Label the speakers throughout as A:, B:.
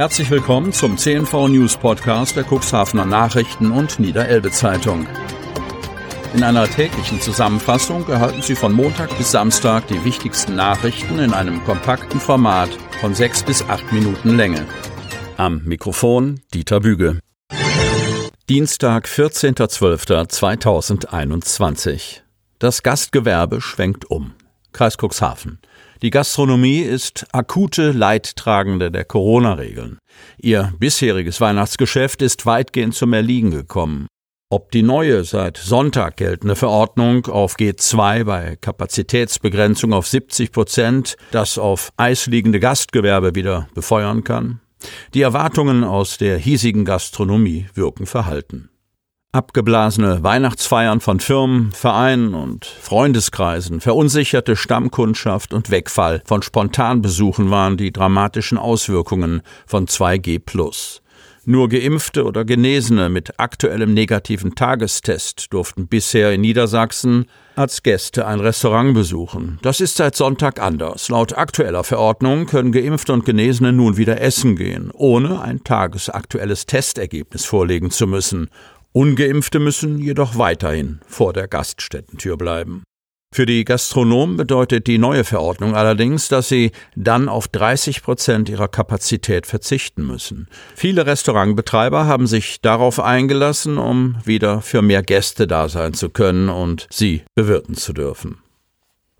A: Herzlich willkommen zum CNV News Podcast der Cuxhavener Nachrichten und Niederelbe Zeitung. In einer täglichen Zusammenfassung erhalten Sie von Montag bis Samstag die wichtigsten Nachrichten in einem kompakten Format von sechs bis acht Minuten Länge. Am Mikrofon Dieter Büge. Dienstag, 14.12.2021. Das Gastgewerbe schwenkt um. Kreis Cuxhaven. Die Gastronomie ist akute Leidtragende der Corona-Regeln. Ihr bisheriges Weihnachtsgeschäft ist weitgehend zum Erliegen gekommen. Ob die neue, seit Sonntag geltende Verordnung auf G2 bei Kapazitätsbegrenzung auf 70 Prozent das auf Eis liegende Gastgewerbe wieder befeuern kann? Die Erwartungen aus der hiesigen Gastronomie wirken verhalten. Abgeblasene Weihnachtsfeiern von Firmen, Vereinen und Freundeskreisen, verunsicherte Stammkundschaft und Wegfall von Spontanbesuchen waren die dramatischen Auswirkungen von 2G+. Nur Geimpfte oder Genesene mit aktuellem negativen Tagestest durften bisher in Niedersachsen als Gäste ein Restaurant besuchen. Das ist seit Sonntag anders. Laut aktueller Verordnung können Geimpfte und Genesene nun wieder essen gehen, ohne ein tagesaktuelles Testergebnis vorlegen zu müssen Ungeimpfte müssen jedoch weiterhin vor der Gaststättentür bleiben. Für die Gastronomen bedeutet die neue Verordnung allerdings, dass sie dann auf 30 Prozent ihrer Kapazität verzichten müssen. Viele Restaurantbetreiber haben sich darauf eingelassen, um wieder für mehr Gäste da sein zu können und sie bewirten zu dürfen.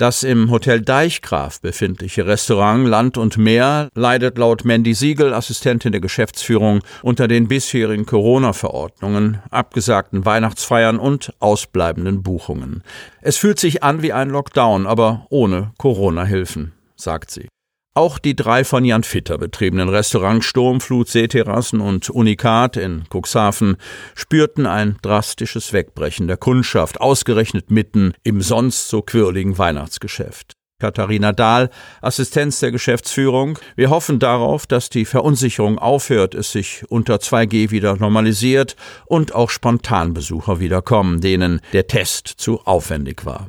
A: Das im Hotel Deichgraf befindliche Restaurant Land und Meer leidet laut Mandy Siegel, Assistentin der Geschäftsführung, unter den bisherigen Corona-Verordnungen, abgesagten Weihnachtsfeiern und ausbleibenden Buchungen. Es fühlt sich an wie ein Lockdown, aber ohne Corona-Hilfen, sagt sie. Auch die drei von Jan Fitter betriebenen Restaurants Sturmflut, Seeterrassen und Unikat in Cuxhaven spürten ein drastisches Wegbrechen der Kundschaft, ausgerechnet mitten im sonst so quirligen Weihnachtsgeschäft. Katharina Dahl, Assistenz der Geschäftsführung. Wir hoffen darauf, dass die Verunsicherung aufhört, es sich unter 2G wieder normalisiert und auch Spontanbesucher wiederkommen, denen der Test zu aufwendig war.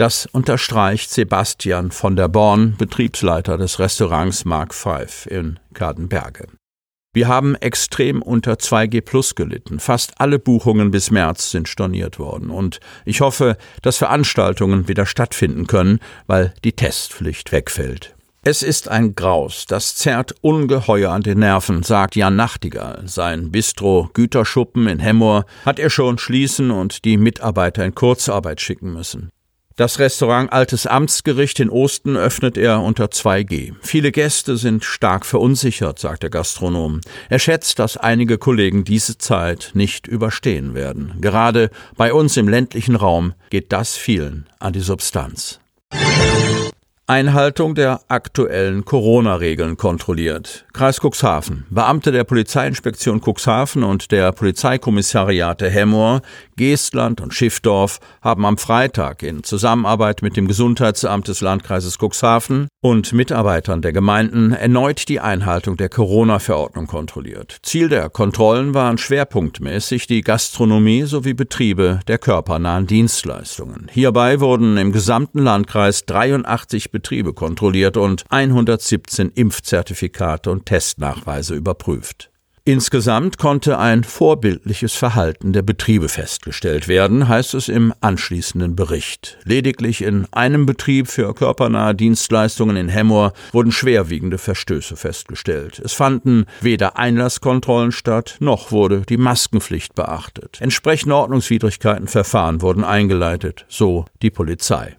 A: Das unterstreicht Sebastian von der Born, Betriebsleiter des Restaurants Mark V in Kadenberge. Wir haben extrem unter 2G Plus gelitten. Fast alle Buchungen bis März sind storniert worden. Und ich hoffe, dass Veranstaltungen wieder stattfinden können, weil die Testpflicht wegfällt. Es ist ein Graus, das zerrt ungeheuer an den Nerven, sagt Jan Nachtigall. Sein Bistro Güterschuppen in Hemmoor hat er schon schließen und die Mitarbeiter in Kurzarbeit schicken müssen. Das Restaurant Altes Amtsgericht in Osten öffnet er unter 2G. Viele Gäste sind stark verunsichert, sagt der Gastronom. Er schätzt, dass einige Kollegen diese Zeit nicht überstehen werden. Gerade bei uns im ländlichen Raum geht das vielen an die Substanz. Einhaltung der aktuellen Corona-Regeln kontrolliert. Kreis Cuxhaven. Beamte der Polizeiinspektion Cuxhaven und der Polizeikommissariate Hemmoor, Geestland und Schiffdorf haben am Freitag in Zusammenarbeit mit dem Gesundheitsamt des Landkreises Cuxhaven und Mitarbeitern der Gemeinden erneut die Einhaltung der Corona-Verordnung kontrolliert. Ziel der Kontrollen waren schwerpunktmäßig die Gastronomie sowie Betriebe der körpernahen Dienstleistungen. Hierbei wurden im gesamten Landkreis 83 Betriebe kontrolliert und 117 Impfzertifikate und Testnachweise überprüft. Insgesamt konnte ein vorbildliches Verhalten der Betriebe festgestellt werden, heißt es im anschließenden Bericht. Lediglich in einem Betrieb für körpernahe Dienstleistungen in Hemmoor wurden schwerwiegende Verstöße festgestellt. Es fanden weder Einlasskontrollen statt, noch wurde die Maskenpflicht beachtet. Entsprechende Ordnungswidrigkeitenverfahren wurden eingeleitet, so die Polizei.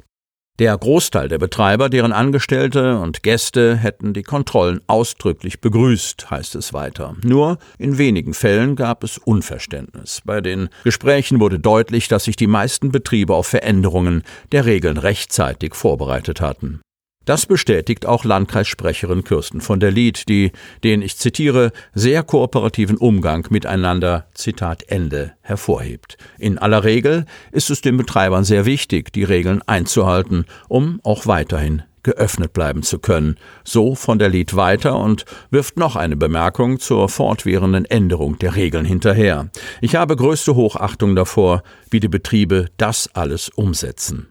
A: Der Großteil der Betreiber, deren Angestellte und Gäste hätten die Kontrollen ausdrücklich begrüßt, heißt es weiter. Nur in wenigen Fällen gab es Unverständnis. Bei den Gesprächen wurde deutlich, dass sich die meisten Betriebe auf Veränderungen der Regeln rechtzeitig vorbereitet hatten. Das bestätigt auch Landkreissprecherin Kirsten von der Lied, die den, ich zitiere, sehr kooperativen Umgang miteinander, Zitat Ende, hervorhebt. In aller Regel ist es den Betreibern sehr wichtig, die Regeln einzuhalten, um auch weiterhin geöffnet bleiben zu können. So von der Lied weiter und wirft noch eine Bemerkung zur fortwährenden Änderung der Regeln hinterher. Ich habe größte Hochachtung davor, wie die Betriebe das alles umsetzen.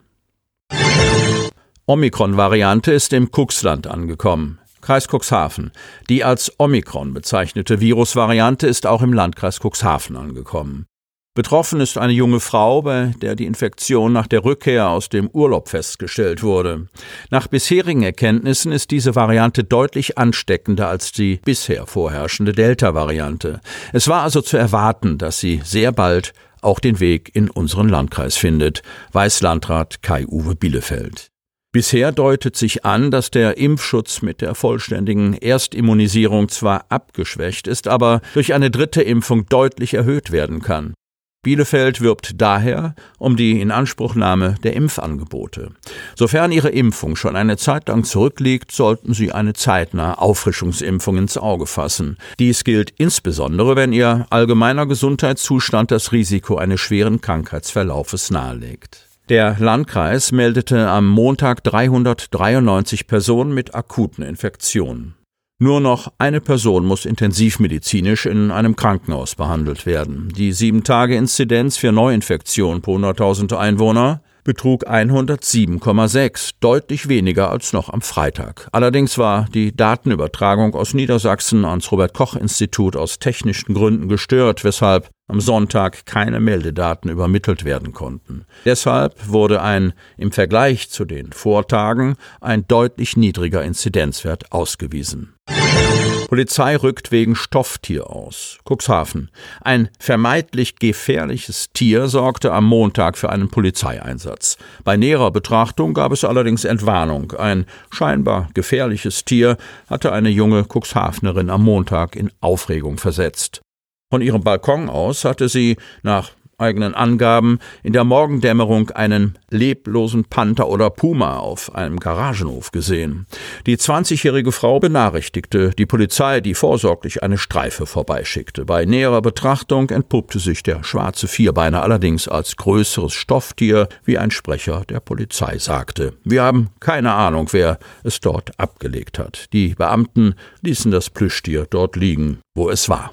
A: Omikron-Variante ist im Cuxland angekommen. Kreis Cuxhaven. Die als Omikron bezeichnete Virusvariante ist auch im Landkreis Cuxhaven angekommen. Betroffen ist eine junge Frau, bei der die Infektion nach der Rückkehr aus dem Urlaub festgestellt wurde. Nach bisherigen Erkenntnissen ist diese Variante deutlich ansteckender als die bisher vorherrschende Delta-Variante. Es war also zu erwarten, dass sie sehr bald auch den Weg in unseren Landkreis findet, weiß Landrat Kai-Uwe Bielefeld. Bisher deutet sich an, dass der Impfschutz mit der vollständigen Erstimmunisierung zwar abgeschwächt ist, aber durch eine dritte Impfung deutlich erhöht werden kann. Bielefeld wirbt daher um die Inanspruchnahme der Impfangebote. Sofern Ihre Impfung schon eine Zeit lang zurückliegt, sollten Sie eine zeitnahe Auffrischungsimpfung ins Auge fassen. Dies gilt insbesondere, wenn Ihr allgemeiner Gesundheitszustand das Risiko eines schweren Krankheitsverlaufes nahelegt. Der Landkreis meldete am Montag 393 Personen mit akuten Infektionen. Nur noch eine Person muss intensivmedizinisch in einem Krankenhaus behandelt werden. Die 7-Tage-Inzidenz für Neuinfektionen pro 100.000 Einwohner betrug 107,6, deutlich weniger als noch am Freitag. Allerdings war die Datenübertragung aus Niedersachsen ans Robert Koch Institut aus technischen Gründen gestört, weshalb am Sonntag keine Meldedaten übermittelt werden konnten. Deshalb wurde ein im Vergleich zu den Vortagen ein deutlich niedriger Inzidenzwert ausgewiesen. Polizei rückt wegen Stofftier aus. Cuxhaven. Ein vermeintlich gefährliches Tier sorgte am Montag für einen Polizeieinsatz. Bei näherer Betrachtung gab es allerdings Entwarnung. Ein scheinbar gefährliches Tier hatte eine junge Cuxhavenerin am Montag in Aufregung versetzt. Von ihrem Balkon aus hatte sie nach eigenen Angaben in der Morgendämmerung einen leblosen Panther oder Puma auf einem Garagenhof gesehen. Die 20-jährige Frau benachrichtigte die Polizei, die vorsorglich eine Streife vorbeischickte. Bei näherer Betrachtung entpuppte sich der schwarze Vierbeiner allerdings als größeres Stofftier, wie ein Sprecher der Polizei sagte. Wir haben keine Ahnung, wer es dort abgelegt hat. Die Beamten ließen das Plüschtier dort liegen, wo es war.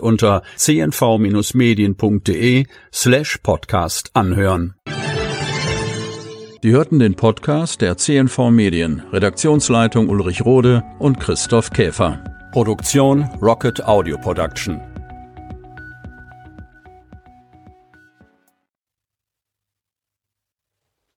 A: unter cnv-medien.de slash podcast anhören. Die hörten den Podcast der CNV Medien, Redaktionsleitung Ulrich Rode und Christoph Käfer. Produktion Rocket Audio Production.